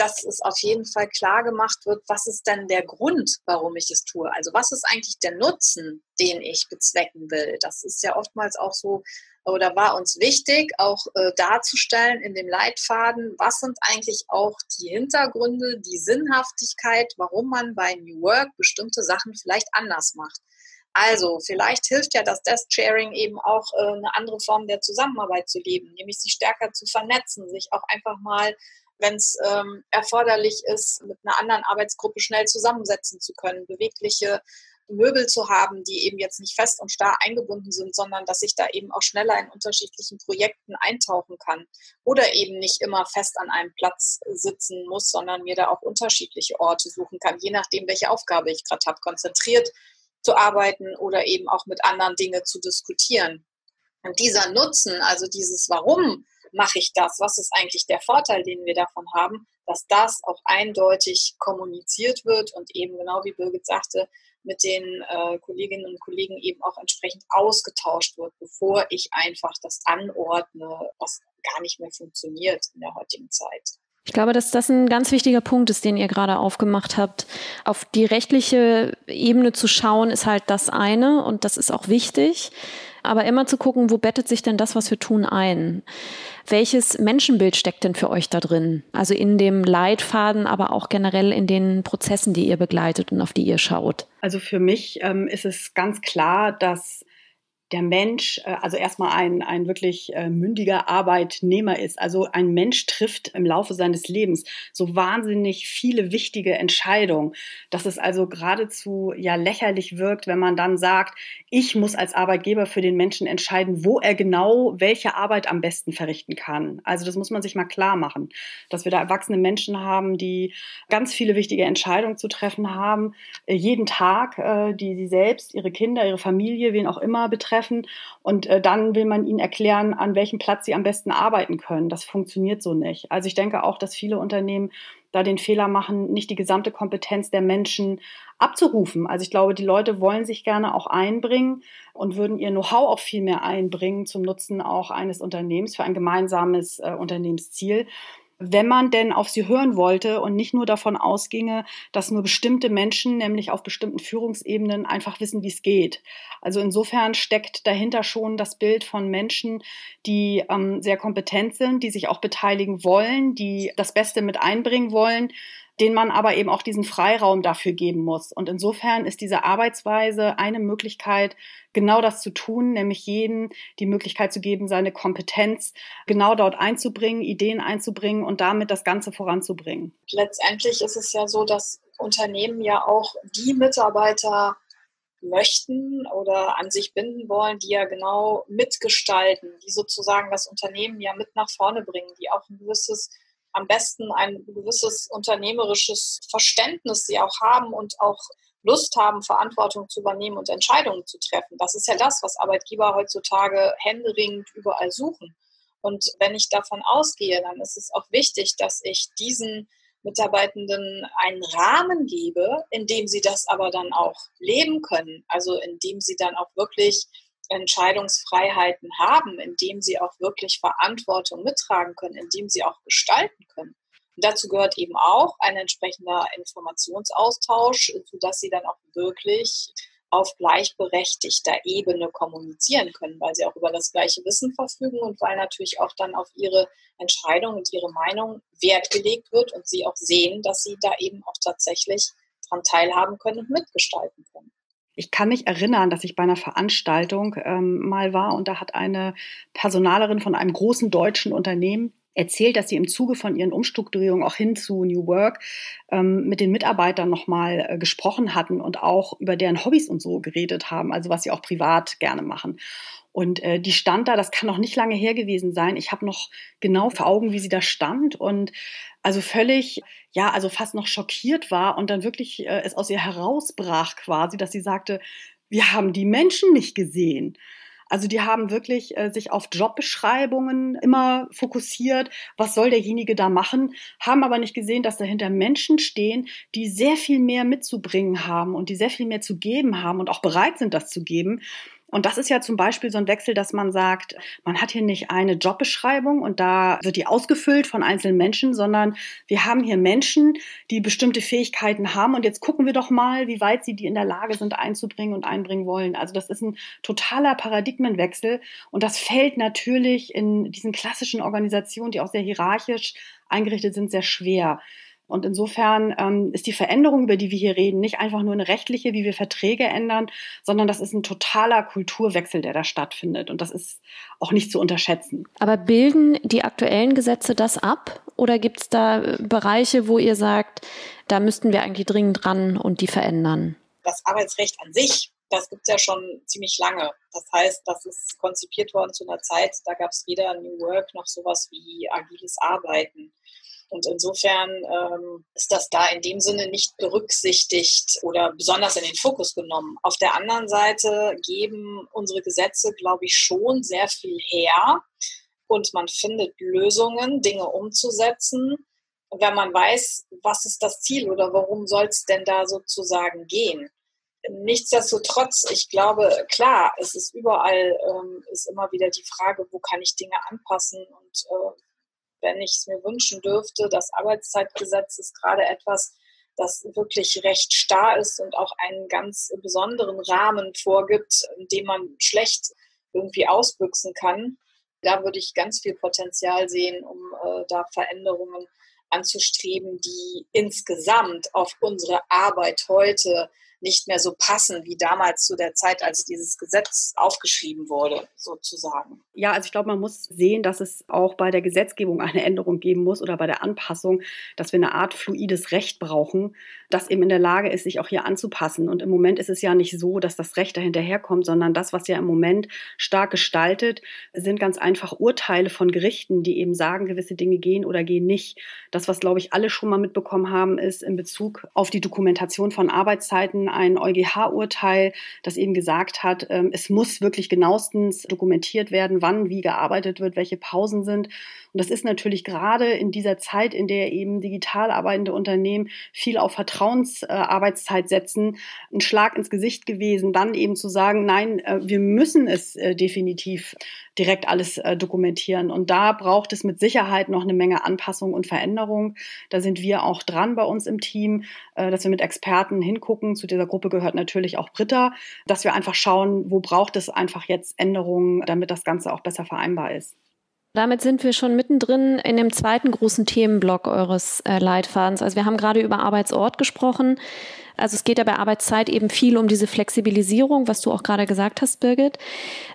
[SPEAKER 2] dass es auf jeden Fall klar gemacht wird, was ist denn der Grund, warum ich es tue? Also was ist eigentlich der Nutzen, den ich bezwecken will? Das ist ja oftmals auch so oder war uns wichtig, auch äh, darzustellen in dem Leitfaden, was sind eigentlich auch die Hintergründe, die Sinnhaftigkeit, warum man bei New Work bestimmte Sachen vielleicht anders macht. Also vielleicht hilft ja das Desk Sharing eben auch äh, eine andere Form der Zusammenarbeit zu leben, nämlich sich stärker zu vernetzen, sich auch einfach mal wenn es ähm, erforderlich ist, mit einer anderen Arbeitsgruppe schnell zusammensetzen zu können, bewegliche Möbel zu haben, die eben jetzt nicht fest und starr eingebunden sind, sondern dass ich da eben auch schneller in unterschiedlichen Projekten eintauchen kann oder eben nicht immer fest an einem Platz sitzen muss, sondern mir da auch unterschiedliche Orte suchen kann, je nachdem, welche Aufgabe ich gerade habe, konzentriert zu arbeiten oder eben auch mit anderen Dingen zu diskutieren. Und dieser Nutzen, also dieses Warum mache ich das? Was ist eigentlich der Vorteil, den wir davon haben, dass das auch eindeutig kommuniziert wird und eben genau wie Birgit sagte, mit den äh, Kolleginnen und Kollegen eben auch entsprechend ausgetauscht wird, bevor ich einfach das anordne, was gar nicht mehr funktioniert in der heutigen Zeit.
[SPEAKER 1] Ich glaube, dass das ein ganz wichtiger Punkt ist, den ihr gerade aufgemacht habt. Auf die rechtliche Ebene zu schauen, ist halt das eine und das ist auch wichtig. Aber immer zu gucken, wo bettet sich denn das, was wir tun, ein? Welches Menschenbild steckt denn für euch da drin? Also in dem Leitfaden, aber auch generell in den Prozessen, die ihr begleitet und auf die ihr schaut.
[SPEAKER 3] Also für mich ähm, ist es ganz klar, dass der Mensch, äh, also erstmal ein, ein wirklich äh, mündiger Arbeitnehmer ist. Also ein Mensch trifft im Laufe seines Lebens so wahnsinnig viele wichtige Entscheidungen, dass es also geradezu ja lächerlich wirkt, wenn man dann sagt, ich muss als Arbeitgeber für den Menschen entscheiden, wo er genau welche Arbeit am besten verrichten kann. Also das muss man sich mal klar machen, dass wir da erwachsene Menschen haben, die ganz viele wichtige Entscheidungen zu treffen haben, äh, jeden Tag, die sie selbst, ihre Kinder, ihre Familie, wen auch immer betreffen treffen und äh, dann will man ihnen erklären, an welchem Platz sie am besten arbeiten können. Das funktioniert so nicht. Also ich denke auch, dass viele Unternehmen da den Fehler machen, nicht die gesamte Kompetenz der Menschen abzurufen. Also ich glaube, die Leute wollen sich gerne auch einbringen und würden ihr Know-how auch viel mehr einbringen zum Nutzen auch eines Unternehmens für ein gemeinsames äh, Unternehmensziel wenn man denn auf sie hören wollte und nicht nur davon ausginge, dass nur bestimmte Menschen, nämlich auf bestimmten Führungsebenen, einfach wissen, wie es geht. Also insofern steckt dahinter schon das Bild von Menschen, die ähm, sehr kompetent sind, die sich auch beteiligen wollen, die das Beste mit einbringen wollen, den man aber eben auch diesen Freiraum dafür geben muss. Und insofern ist diese Arbeitsweise eine Möglichkeit, genau das zu tun, nämlich jedem die Möglichkeit zu geben, seine Kompetenz genau dort einzubringen, Ideen einzubringen und damit das Ganze voranzubringen.
[SPEAKER 2] Letztendlich ist es ja so, dass Unternehmen ja auch die Mitarbeiter möchten oder an sich binden wollen, die ja genau mitgestalten, die sozusagen das Unternehmen ja mit nach vorne bringen, die auch ein gewisses am besten ein gewisses unternehmerisches Verständnis sie auch haben und auch Lust haben, Verantwortung zu übernehmen und Entscheidungen zu treffen. Das ist ja das, was Arbeitgeber heutzutage händeringend überall suchen. Und wenn ich davon ausgehe, dann ist es auch wichtig, dass ich diesen Mitarbeitenden einen Rahmen gebe, in dem sie das aber dann auch leben können. Also in dem sie dann auch wirklich Entscheidungsfreiheiten haben, indem sie auch wirklich Verantwortung mittragen können, indem sie auch gestalten können. Und dazu gehört eben auch ein entsprechender Informationsaustausch, sodass sie dann auch wirklich auf gleichberechtigter Ebene kommunizieren können, weil sie auch über das gleiche Wissen verfügen und weil natürlich auch dann auf ihre Entscheidung und ihre Meinung Wert gelegt wird und sie auch sehen, dass sie da eben auch tatsächlich daran teilhaben können und mitgestalten können.
[SPEAKER 3] Ich kann mich erinnern, dass ich bei einer Veranstaltung ähm, mal war und da hat eine Personalerin von einem großen deutschen Unternehmen erzählt, dass sie im Zuge von ihren Umstrukturierungen auch hin zu New Work ähm, mit den Mitarbeitern nochmal äh, gesprochen hatten und auch über deren Hobbys und so geredet haben, also was sie auch privat gerne machen. Und äh, die stand da, das kann noch nicht lange her gewesen sein. Ich habe noch genau vor Augen, wie sie da stand und also völlig, ja, also fast noch schockiert war und dann wirklich äh, es aus ihr herausbrach quasi, dass sie sagte, wir haben die Menschen nicht gesehen. Also die haben wirklich äh, sich auf Jobbeschreibungen immer fokussiert, was soll derjenige da machen, haben aber nicht gesehen, dass dahinter Menschen stehen, die sehr viel mehr mitzubringen haben und die sehr viel mehr zu geben haben und auch bereit sind, das zu geben. Und das ist ja zum Beispiel so ein Wechsel, dass man sagt, man hat hier nicht eine Jobbeschreibung und da wird die ausgefüllt von einzelnen Menschen, sondern wir haben hier Menschen, die bestimmte Fähigkeiten haben und jetzt gucken wir doch mal, wie weit sie die in der Lage sind einzubringen und einbringen wollen. Also das ist ein totaler Paradigmenwechsel und das fällt natürlich in diesen klassischen Organisationen, die auch sehr hierarchisch eingerichtet sind, sehr schwer. Und insofern ähm, ist die Veränderung, über die wir hier reden, nicht einfach nur eine rechtliche, wie wir Verträge ändern, sondern das ist ein totaler Kulturwechsel, der da stattfindet. Und das ist auch nicht zu unterschätzen.
[SPEAKER 1] Aber bilden die aktuellen Gesetze das ab? Oder gibt es da äh, Bereiche, wo ihr sagt, da müssten wir eigentlich dringend dran und die verändern?
[SPEAKER 2] Das Arbeitsrecht an sich das gibt es ja schon ziemlich lange. Das heißt, das ist konzipiert worden zu einer Zeit, da gab es weder New Work noch sowas wie agiles Arbeiten. Und insofern ähm, ist das da in dem Sinne nicht berücksichtigt oder besonders in den Fokus genommen. Auf der anderen Seite geben unsere Gesetze, glaube ich, schon sehr viel her und man findet Lösungen, Dinge umzusetzen, wenn man weiß, was ist das Ziel oder warum soll es denn da sozusagen gehen. Nichtsdestotrotz, ich glaube, klar, es ist überall, ähm, ist immer wieder die Frage, wo kann ich Dinge anpassen und äh, wenn ich es mir wünschen dürfte. Das Arbeitszeitgesetz ist gerade etwas, das wirklich recht starr ist und auch einen ganz besonderen Rahmen vorgibt, in dem man schlecht irgendwie ausbüchsen kann. Da würde ich ganz viel Potenzial sehen, um äh, da Veränderungen anzustreben, die insgesamt auf unsere Arbeit heute nicht mehr so passen wie damals zu der Zeit, als dieses Gesetz aufgeschrieben wurde, sozusagen.
[SPEAKER 3] Ja, also ich glaube, man muss sehen, dass es auch bei der Gesetzgebung eine Änderung geben muss oder bei der Anpassung, dass wir eine Art fluides Recht brauchen, das eben in der Lage ist, sich auch hier anzupassen. Und im Moment ist es ja nicht so, dass das Recht dahinterherkommt, sondern das, was ja im Moment stark gestaltet, sind ganz einfach Urteile von Gerichten, die eben sagen, gewisse Dinge gehen oder gehen nicht. Das, was, glaube ich, alle schon mal mitbekommen haben, ist in Bezug auf die Dokumentation von Arbeitszeiten ein EuGH-Urteil, das eben gesagt hat, ähm, es muss wirklich genauestens dokumentiert werden, wann wie gearbeitet wird, welche Pausen sind. Und das ist natürlich gerade in dieser Zeit, in der eben digital arbeitende Unternehmen viel auf Vertrauensarbeitszeit setzen, ein Schlag ins Gesicht gewesen, dann eben zu sagen, nein, äh, wir müssen es äh, definitiv direkt alles äh, dokumentieren. Und da braucht es mit Sicherheit noch eine Menge Anpassung und Veränderung. Da sind wir auch dran bei uns im Team, dass wir mit Experten hingucken. Zu dieser Gruppe gehört natürlich auch Britta, dass wir einfach schauen, wo braucht es einfach jetzt Änderungen, damit das Ganze auch besser vereinbar ist.
[SPEAKER 1] Damit sind wir schon mittendrin in dem zweiten großen Themenblock eures äh, Leitfadens. Also wir haben gerade über Arbeitsort gesprochen. Also es geht ja bei Arbeitszeit eben viel um diese Flexibilisierung, was du auch gerade gesagt hast, Birgit.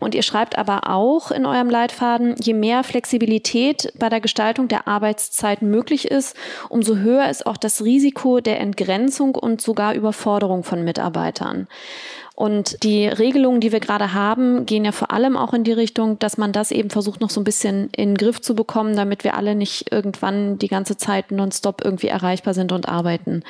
[SPEAKER 1] Und ihr schreibt aber auch in eurem Leitfaden, je mehr Flexibilität bei der Gestaltung der Arbeitszeit möglich ist, umso höher ist auch das Risiko der Entgrenzung und sogar Überforderung von Mitarbeitern. Und die Regelungen, die wir gerade haben, gehen ja vor allem auch in die Richtung, dass man das eben versucht, noch so ein bisschen in den Griff zu bekommen, damit wir alle nicht irgendwann die ganze Zeit nonstop irgendwie erreichbar sind und arbeiten.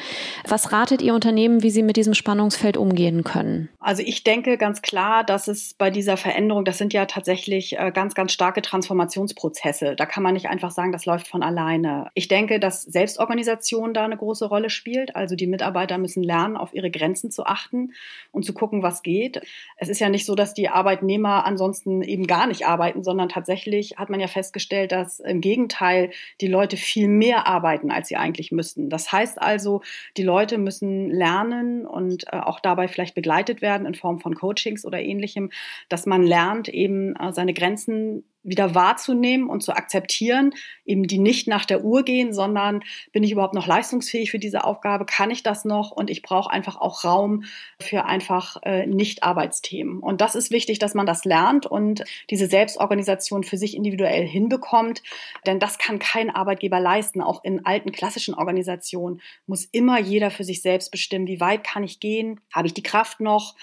[SPEAKER 1] Was ratet ihr Unternehmen, wie sie mit diesem Spannungsfeld umgehen können?
[SPEAKER 3] Also ich denke ganz klar, dass es bei dieser Veränderung, das sind ja tatsächlich äh, ganz, ganz starke Transformationsprozesse. Da kann man nicht einfach sagen, das läuft von alleine. Ich denke, dass Selbstorganisation da eine große Rolle spielt. Also die Mitarbeiter müssen lernen, auf ihre Grenzen zu achten und zu gucken, gucken, was geht. Es ist ja nicht so, dass die Arbeitnehmer ansonsten eben gar nicht arbeiten, sondern tatsächlich hat man ja festgestellt, dass im Gegenteil die Leute viel mehr arbeiten, als sie eigentlich müssten. Das heißt also, die Leute müssen lernen und äh, auch dabei vielleicht begleitet werden in Form von Coachings oder ähnlichem, dass man lernt, eben äh, seine Grenzen wieder wahrzunehmen und zu akzeptieren, eben die nicht nach der Uhr gehen, sondern bin ich überhaupt noch leistungsfähig für diese Aufgabe, kann ich das noch? Und ich brauche einfach auch Raum für einfach äh, Nicht-Arbeitsthemen. Und das ist wichtig, dass man das lernt und diese Selbstorganisation für sich individuell hinbekommt, denn das kann kein Arbeitgeber leisten. Auch in alten klassischen Organisationen muss immer jeder für sich selbst bestimmen, wie weit kann ich gehen, habe ich die Kraft noch,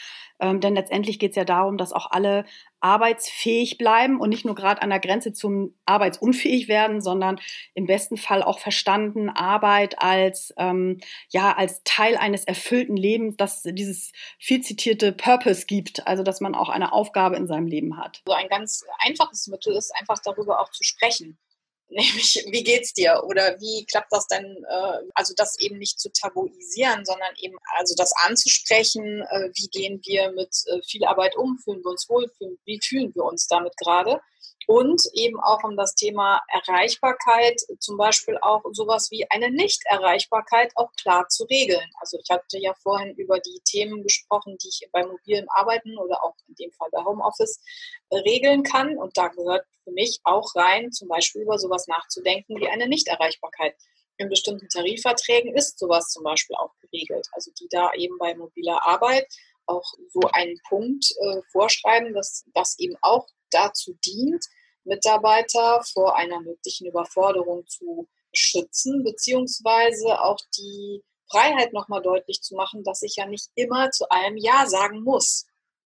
[SPEAKER 3] ähm, denn letztendlich geht es ja darum, dass auch alle arbeitsfähig bleiben und nicht nur gerade an der Grenze zum arbeitsunfähig werden, sondern im besten Fall auch verstanden Arbeit als ähm, ja als Teil eines erfüllten Lebens, dass dieses viel zitierte Purpose gibt, also dass man auch eine Aufgabe in seinem Leben hat.
[SPEAKER 2] So ein ganz einfaches Mittel ist einfach darüber auch zu sprechen nämlich wie geht's dir? Oder wie klappt das denn, äh, also das eben nicht zu tabuisieren, sondern eben also das anzusprechen, äh, wie gehen wir mit äh, viel Arbeit um, fühlen wir uns wohl, wie fühlen wir uns damit gerade und eben auch um das Thema Erreichbarkeit, zum Beispiel auch sowas wie eine Nichterreichbarkeit auch klar zu regeln. Also ich hatte ja vorhin über die Themen gesprochen, die ich bei mobilem Arbeiten oder auch in dem Fall bei Homeoffice äh, regeln kann. Und da gehört für mich auch rein, zum Beispiel über sowas nachzudenken wie eine Nichterreichbarkeit. In bestimmten Tarifverträgen ist sowas zum Beispiel auch geregelt. Also die da eben bei mobiler Arbeit auch so einen Punkt äh, vorschreiben, dass das eben auch dazu dient, Mitarbeiter vor einer möglichen Überforderung zu schützen, beziehungsweise auch die Freiheit nochmal deutlich zu machen, dass ich ja nicht immer zu allem Ja sagen muss.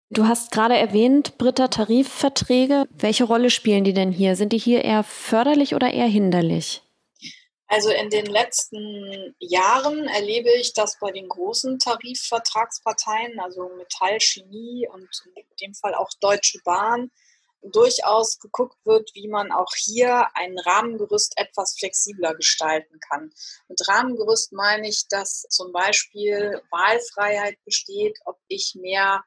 [SPEAKER 1] Du hast gerade erwähnt, Britta, Tarifverträge. Welche Rolle spielen die denn hier? Sind die hier eher förderlich oder eher hinderlich?
[SPEAKER 2] Also in den letzten Jahren erlebe ich, dass bei den großen Tarifvertragsparteien, also Metall, Chemie und in dem Fall auch Deutsche Bahn, durchaus geguckt wird, wie man auch hier ein Rahmengerüst etwas flexibler gestalten kann. Mit Rahmengerüst meine ich, dass zum Beispiel Wahlfreiheit besteht, ob ich mehr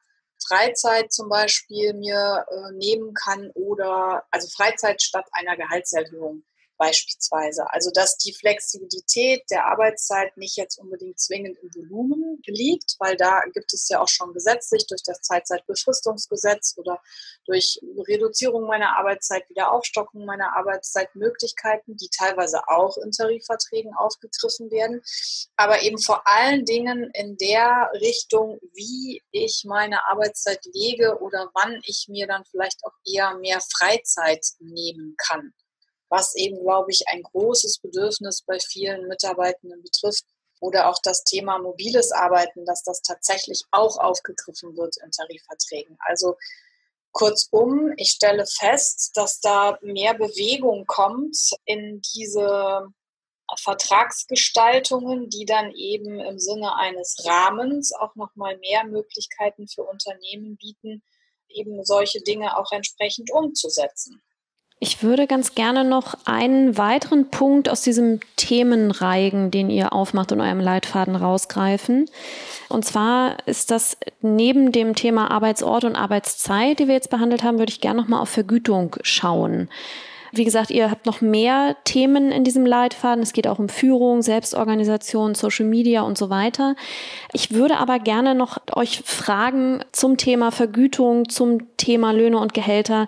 [SPEAKER 2] Freizeit zum Beispiel mir äh, nehmen kann oder also Freizeit statt einer Gehaltserhöhung beispielsweise. Also dass die Flexibilität der Arbeitszeit nicht jetzt unbedingt zwingend im Volumen liegt, weil da gibt es ja auch schon gesetzlich durch das Zeitzeitbefristungsgesetz oder durch Reduzierung meiner Arbeitszeit, Wiederaufstockung meiner Arbeitszeit Möglichkeiten, die teilweise auch in Tarifverträgen aufgegriffen werden, aber eben vor allen Dingen in der Richtung, wie ich meine Arbeitszeit lege oder wann ich mir dann vielleicht auch eher mehr Freizeit nehmen kann was eben, glaube ich, ein großes Bedürfnis bei vielen Mitarbeitenden betrifft. Oder auch das Thema mobiles Arbeiten, dass das tatsächlich auch aufgegriffen wird in Tarifverträgen. Also kurzum, ich stelle fest, dass da mehr Bewegung kommt in diese Vertragsgestaltungen, die dann eben im Sinne eines Rahmens auch nochmal mehr Möglichkeiten für Unternehmen bieten, eben solche Dinge auch entsprechend umzusetzen.
[SPEAKER 1] Ich würde ganz gerne noch einen weiteren Punkt aus diesem Themenreigen, den ihr aufmacht und eurem Leitfaden rausgreifen. Und zwar ist das neben dem Thema Arbeitsort und Arbeitszeit, die wir jetzt behandelt haben, würde ich gerne noch mal auf Vergütung schauen. Wie gesagt, ihr habt noch mehr Themen in diesem Leitfaden. Es geht auch um Führung, Selbstorganisation, Social Media und so weiter. Ich würde aber gerne noch euch fragen zum Thema Vergütung, zum Thema Löhne und Gehälter.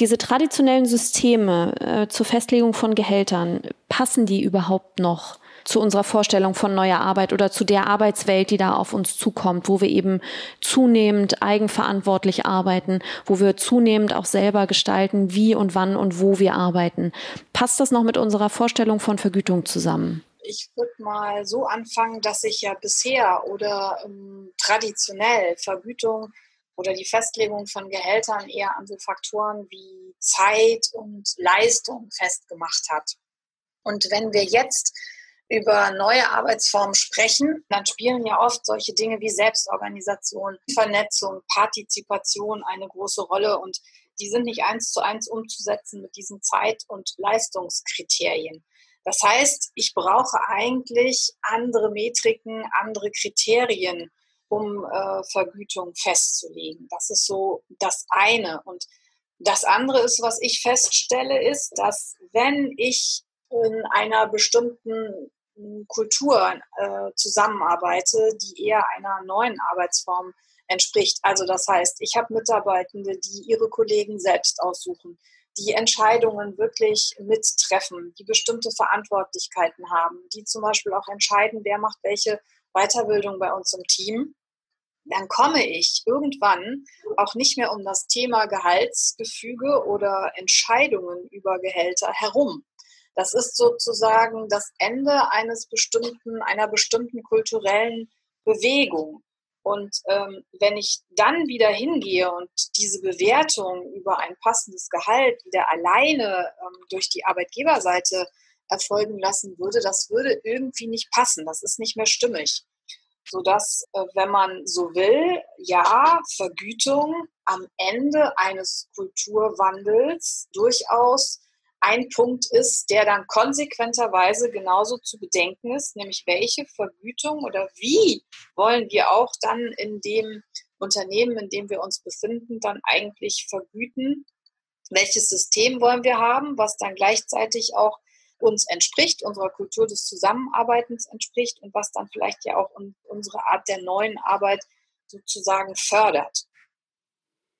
[SPEAKER 1] Diese traditionellen Systeme äh, zur Festlegung von Gehältern, passen die überhaupt noch? Zu unserer Vorstellung von neuer Arbeit oder zu der Arbeitswelt, die da auf uns zukommt, wo wir eben zunehmend eigenverantwortlich arbeiten, wo wir zunehmend auch selber gestalten, wie und wann und wo wir arbeiten. Passt das noch mit unserer Vorstellung von Vergütung zusammen?
[SPEAKER 2] Ich würde mal so anfangen, dass ich ja bisher oder ähm, traditionell Vergütung oder die Festlegung von Gehältern eher an so Faktoren wie Zeit und Leistung festgemacht hat. Und wenn wir jetzt über neue Arbeitsformen sprechen, dann spielen ja oft solche Dinge wie Selbstorganisation, Vernetzung, Partizipation eine große Rolle und die sind nicht eins zu eins umzusetzen mit diesen Zeit- und Leistungskriterien. Das heißt, ich brauche eigentlich andere Metriken, andere Kriterien, um äh, Vergütung festzulegen. Das ist so das eine. Und das andere ist, was ich feststelle, ist, dass wenn ich in einer bestimmten Kultur äh, zusammenarbeite, die eher einer neuen Arbeitsform entspricht. Also das heißt, ich habe Mitarbeitende, die ihre Kollegen selbst aussuchen, die Entscheidungen wirklich mittreffen, die bestimmte Verantwortlichkeiten haben, die zum Beispiel auch entscheiden, wer macht welche Weiterbildung bei uns im Team, dann komme ich irgendwann auch nicht mehr um das Thema Gehaltsgefüge oder Entscheidungen über Gehälter herum. Das ist sozusagen das Ende eines bestimmten, einer bestimmten kulturellen Bewegung. Und ähm, wenn ich dann wieder hingehe und diese Bewertung über ein passendes Gehalt wieder alleine ähm, durch die Arbeitgeberseite erfolgen lassen würde, das würde irgendwie nicht passen. Das ist nicht mehr stimmig. Sodass, äh, wenn man so will, ja, Vergütung am Ende eines Kulturwandels durchaus ein Punkt ist, der dann konsequenterweise genauso zu bedenken ist, nämlich welche Vergütung oder wie wollen wir auch dann in dem Unternehmen, in dem wir uns befinden, dann eigentlich vergüten? Welches System wollen wir haben, was dann gleichzeitig auch uns entspricht, unserer Kultur des Zusammenarbeitens entspricht und was dann vielleicht ja auch unsere Art der neuen Arbeit sozusagen fördert.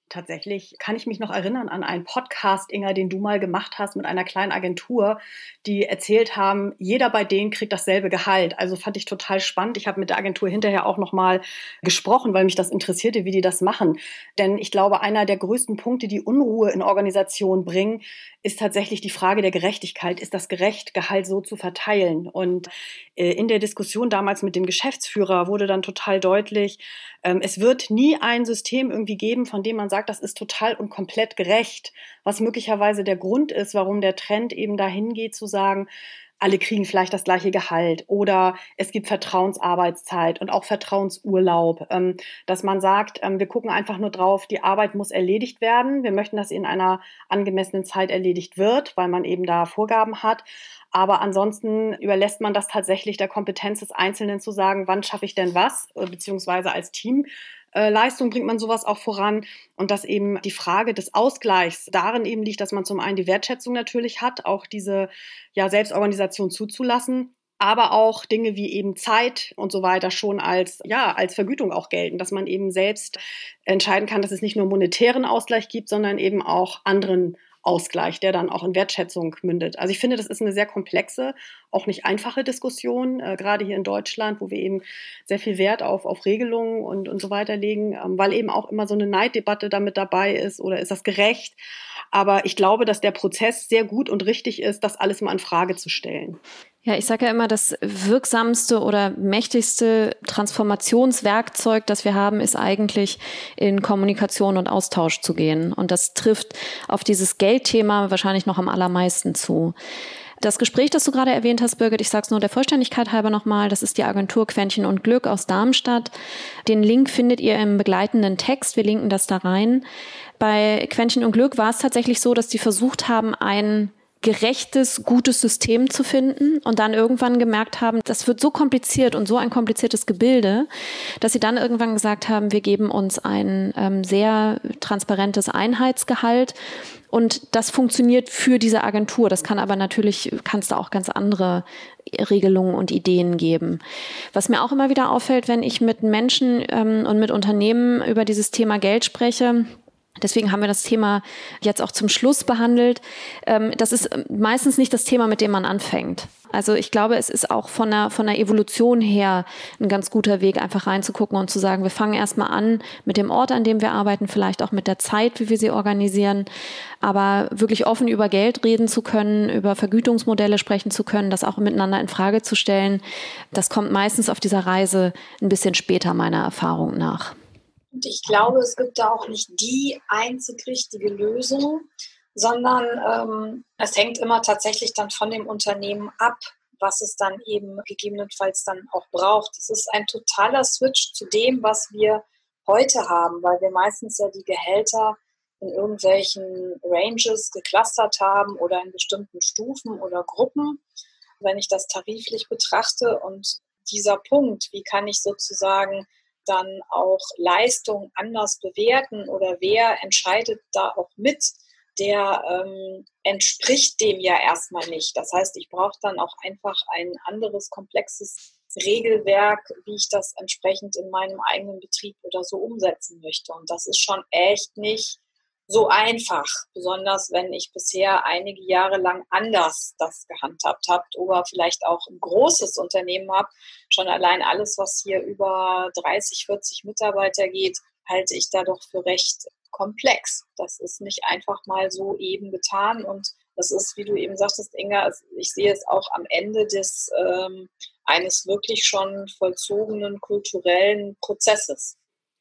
[SPEAKER 3] Tatsächlich kann ich mich noch erinnern an einen Podcast, Inga, den du mal gemacht hast mit einer kleinen Agentur, die erzählt haben, jeder bei denen kriegt dasselbe Gehalt. Also fand ich total spannend. Ich habe mit der Agentur hinterher auch noch mal gesprochen, weil mich das interessierte, wie die das machen. Denn ich glaube, einer der größten Punkte, die Unruhe in Organisationen bringen, ist tatsächlich die Frage der Gerechtigkeit. Ist das gerecht, Gehalt so zu verteilen? Und äh, in der Diskussion damals mit dem Geschäftsführer wurde dann total deutlich, ähm, es wird nie ein System irgendwie geben, von dem man sagt, das ist total und komplett gerecht, was möglicherweise der Grund ist, warum der Trend eben dahin geht zu sagen, alle kriegen vielleicht das gleiche Gehalt oder es gibt Vertrauensarbeitszeit und auch Vertrauensurlaub, ähm, dass man sagt, ähm, wir gucken einfach nur drauf, die Arbeit muss erledigt werden. Wir möchten, dass sie in einer angemessenen Zeit erledigt wird, weil man eben da Vorgaben hat. Aber ansonsten überlässt man das tatsächlich der Kompetenz des Einzelnen zu sagen, wann schaffe ich denn was, beziehungsweise als Team äh, bringt man sowas auch voran. Und dass eben die Frage des Ausgleichs darin eben liegt, dass man zum einen die Wertschätzung natürlich hat, auch diese ja, Selbstorganisation zuzulassen aber auch Dinge wie eben Zeit und so weiter schon als, ja, als Vergütung auch gelten, dass man eben selbst entscheiden kann, dass es nicht nur monetären Ausgleich gibt, sondern eben auch anderen Ausgleich, der dann auch in Wertschätzung mündet. Also ich finde, das ist eine sehr komplexe, auch nicht einfache Diskussion, äh, gerade hier in Deutschland, wo wir eben sehr viel Wert auf, auf Regelungen und, und so weiter legen, ähm, weil eben auch immer so eine Neiddebatte damit dabei ist oder ist das gerecht. Aber ich glaube, dass der Prozess sehr gut und richtig ist, das alles mal in Frage zu stellen.
[SPEAKER 1] Ja, ich sage ja immer, das wirksamste oder mächtigste Transformationswerkzeug, das wir haben, ist eigentlich in Kommunikation und Austausch zu gehen. Und das trifft auf dieses Geldthema wahrscheinlich noch am allermeisten zu. Das Gespräch, das du gerade erwähnt hast, Birgit, ich sage es nur der Vollständigkeit halber nochmal, das ist die Agentur Quäntchen und Glück aus Darmstadt. Den Link findet ihr im begleitenden Text, wir linken das da rein. Bei Quäntchen und Glück war es tatsächlich so, dass die versucht haben, ein gerechtes, gutes System zu finden und dann irgendwann gemerkt haben, das wird so kompliziert und so ein kompliziertes Gebilde, dass sie dann irgendwann gesagt haben, wir geben uns ein ähm, sehr transparentes Einheitsgehalt und das funktioniert für diese Agentur. Das kann aber natürlich, kannst du auch ganz andere Regelungen und Ideen geben. Was mir auch immer wieder auffällt, wenn ich mit Menschen ähm, und mit Unternehmen über dieses Thema Geld spreche, Deswegen haben wir das Thema jetzt auch zum Schluss behandelt. Ähm, das ist ähm, meistens nicht das Thema, mit dem man anfängt. Also ich glaube, es ist auch von der, von der Evolution her ein ganz guter Weg, einfach reinzugucken und zu sagen, wir fangen erstmal an mit dem Ort, an dem wir arbeiten, vielleicht auch mit der Zeit, wie wir sie organisieren, aber wirklich offen über Geld reden zu können, über Vergütungsmodelle sprechen zu können, das auch miteinander in Frage zu stellen, das kommt meistens auf dieser Reise ein bisschen später meiner Erfahrung nach.
[SPEAKER 2] Und ich glaube, es gibt da auch nicht die einzig richtige Lösung, sondern ähm, es hängt immer tatsächlich dann von dem Unternehmen ab, was es dann eben gegebenenfalls dann auch braucht. Es ist ein totaler Switch zu dem, was wir heute haben, weil wir meistens ja die Gehälter in irgendwelchen Ranges geclustert haben oder in bestimmten Stufen oder Gruppen. Wenn ich das tariflich betrachte und dieser Punkt, wie kann ich sozusagen dann auch Leistung anders bewerten oder wer entscheidet da auch mit, der ähm, entspricht dem ja erstmal nicht. Das heißt, ich brauche dann auch einfach ein anderes komplexes Regelwerk, wie ich das entsprechend in meinem eigenen Betrieb oder so umsetzen möchte. Und das ist schon echt nicht so einfach, besonders wenn ich bisher einige Jahre lang anders das gehandhabt habe oder vielleicht auch ein großes Unternehmen habe. Schon allein alles, was hier über 30, 40 Mitarbeiter geht, halte ich da doch für recht komplex. Das ist nicht einfach mal so eben getan und das ist, wie du eben sagtest, Inga, ich sehe es auch am Ende des ähm, eines wirklich schon vollzogenen kulturellen Prozesses.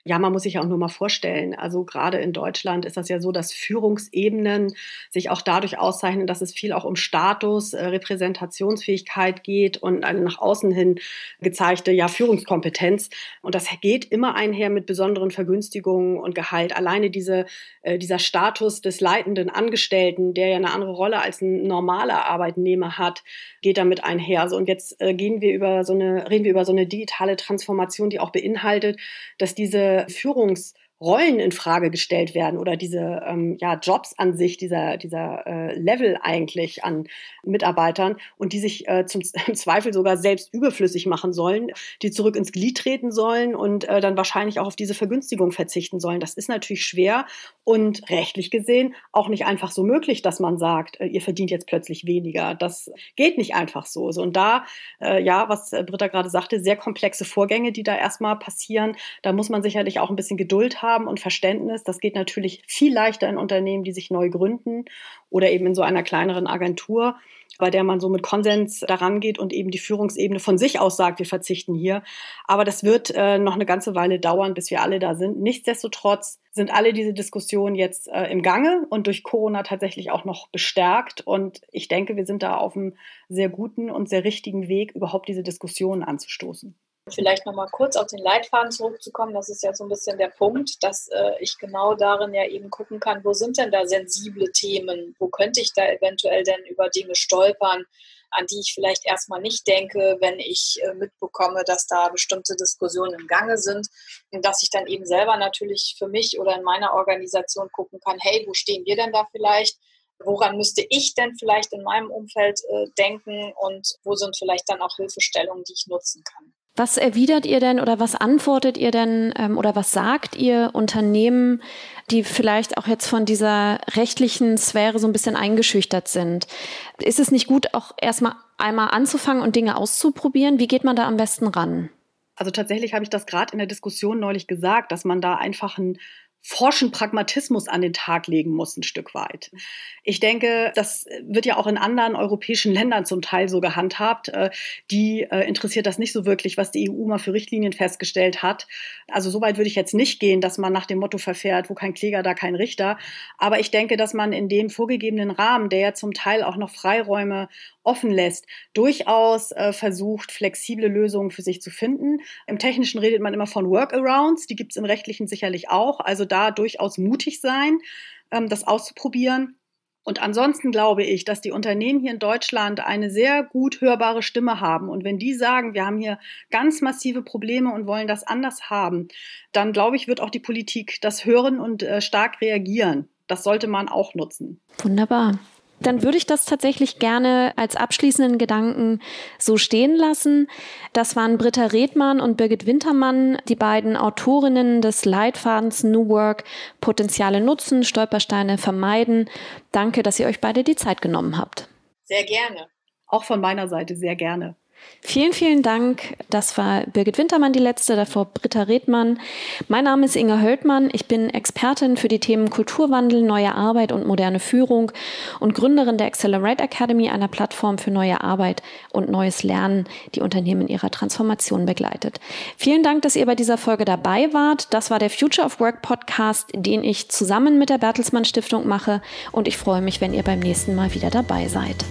[SPEAKER 3] Ja, man muss sich auch nur mal vorstellen. Also gerade in Deutschland ist das ja so, dass Führungsebenen sich auch dadurch auszeichnen, dass es viel auch um Status, äh, Repräsentationsfähigkeit geht und eine nach außen hin gezeigte ja, Führungskompetenz. Und das geht immer einher mit besonderen Vergünstigungen und Gehalt. Alleine diese, äh, dieser Status des leitenden Angestellten, der ja eine andere Rolle als ein normaler Arbeitnehmer hat, geht damit einher. So, und jetzt äh, gehen wir über so eine, reden wir über so eine digitale Transformation, die auch beinhaltet, dass diese Führungs- Rollen in Frage gestellt werden oder diese ähm, ja, Jobs an sich, dieser, dieser äh, Level eigentlich an Mitarbeitern und die sich äh, zum [LAUGHS] im Zweifel sogar selbst überflüssig machen sollen, die zurück ins Glied treten sollen und äh, dann wahrscheinlich auch auf diese Vergünstigung verzichten sollen. Das ist natürlich schwer und rechtlich gesehen auch nicht einfach so möglich, dass man sagt, äh, ihr verdient jetzt plötzlich weniger. Das geht nicht einfach so. so und da, äh, ja, was äh, Britta gerade sagte, sehr komplexe Vorgänge, die da erstmal passieren. Da muss man sicherlich auch ein bisschen Geduld haben haben und Verständnis. Das geht natürlich viel leichter in Unternehmen, die sich neu gründen oder eben in so einer kleineren Agentur, bei der man so mit Konsens daran geht und eben die Führungsebene von sich aus sagt, wir verzichten hier. Aber das wird äh, noch eine ganze Weile dauern, bis wir alle da sind. Nichtsdestotrotz sind alle diese Diskussionen jetzt äh, im Gange und durch Corona tatsächlich auch noch bestärkt. Und ich denke, wir sind da auf einem sehr guten und sehr richtigen Weg, überhaupt diese Diskussionen anzustoßen.
[SPEAKER 2] Vielleicht nochmal kurz auf den Leitfaden zurückzukommen, das ist ja so ein bisschen der Punkt, dass äh, ich genau darin ja eben gucken kann, wo sind denn da sensible Themen, wo könnte ich da eventuell denn über Dinge stolpern, an die ich vielleicht erstmal nicht denke, wenn ich äh, mitbekomme, dass da bestimmte Diskussionen im Gange sind und dass ich dann eben selber natürlich für mich oder in meiner Organisation gucken kann, hey, wo stehen wir denn da vielleicht? Woran müsste ich denn vielleicht in meinem Umfeld äh, denken und wo sind vielleicht dann auch Hilfestellungen, die ich nutzen kann?
[SPEAKER 1] Was erwidert ihr denn oder was antwortet ihr denn ähm, oder was sagt ihr Unternehmen, die vielleicht auch jetzt von dieser rechtlichen Sphäre so ein bisschen eingeschüchtert sind? Ist es nicht gut, auch erstmal einmal anzufangen und Dinge auszuprobieren? Wie geht man da am besten ran?
[SPEAKER 3] Also tatsächlich habe ich das gerade in der Diskussion neulich gesagt, dass man da einfach ein forschen Pragmatismus an den Tag legen muss, ein Stück weit. Ich denke, das wird ja auch in anderen europäischen Ländern zum Teil so gehandhabt. Äh, die äh, interessiert das nicht so wirklich, was die EU mal für Richtlinien festgestellt hat. Also so weit würde ich jetzt nicht gehen, dass man nach dem Motto verfährt, wo kein Kläger, da kein Richter. Aber ich denke, dass man in dem vorgegebenen Rahmen, der ja zum Teil auch noch Freiräume offen lässt, durchaus äh, versucht, flexible Lösungen für sich zu finden. Im Technischen redet man immer von Workarounds, die gibt es im Rechtlichen sicherlich auch. Also da durchaus mutig sein, ähm, das auszuprobieren. Und ansonsten glaube ich, dass die Unternehmen hier in Deutschland eine sehr gut hörbare Stimme haben. Und wenn die sagen, wir haben hier ganz massive Probleme und wollen das anders haben, dann glaube ich, wird auch die Politik das hören und äh, stark reagieren. Das sollte man auch nutzen.
[SPEAKER 1] Wunderbar. Dann würde ich das tatsächlich gerne als abschließenden Gedanken so stehen lassen. Das waren Britta Redmann und Birgit Wintermann, die beiden Autorinnen des Leitfadens New Work Potenziale nutzen, Stolpersteine vermeiden. Danke, dass ihr euch beide die Zeit genommen habt.
[SPEAKER 2] Sehr gerne.
[SPEAKER 3] Auch von meiner Seite sehr gerne.
[SPEAKER 1] Vielen, vielen Dank. Das war Birgit Wintermann, die letzte, davor Britta Redmann. Mein Name ist Inge Höldmann. Ich bin Expertin für die Themen Kulturwandel, neue Arbeit und moderne Führung und Gründerin der Accelerate Academy, einer Plattform für neue Arbeit und neues Lernen, die Unternehmen in ihrer Transformation begleitet. Vielen Dank, dass ihr bei dieser Folge dabei wart. Das war der Future of Work Podcast, den ich zusammen mit der Bertelsmann Stiftung mache und ich freue mich, wenn ihr beim nächsten Mal wieder dabei seid.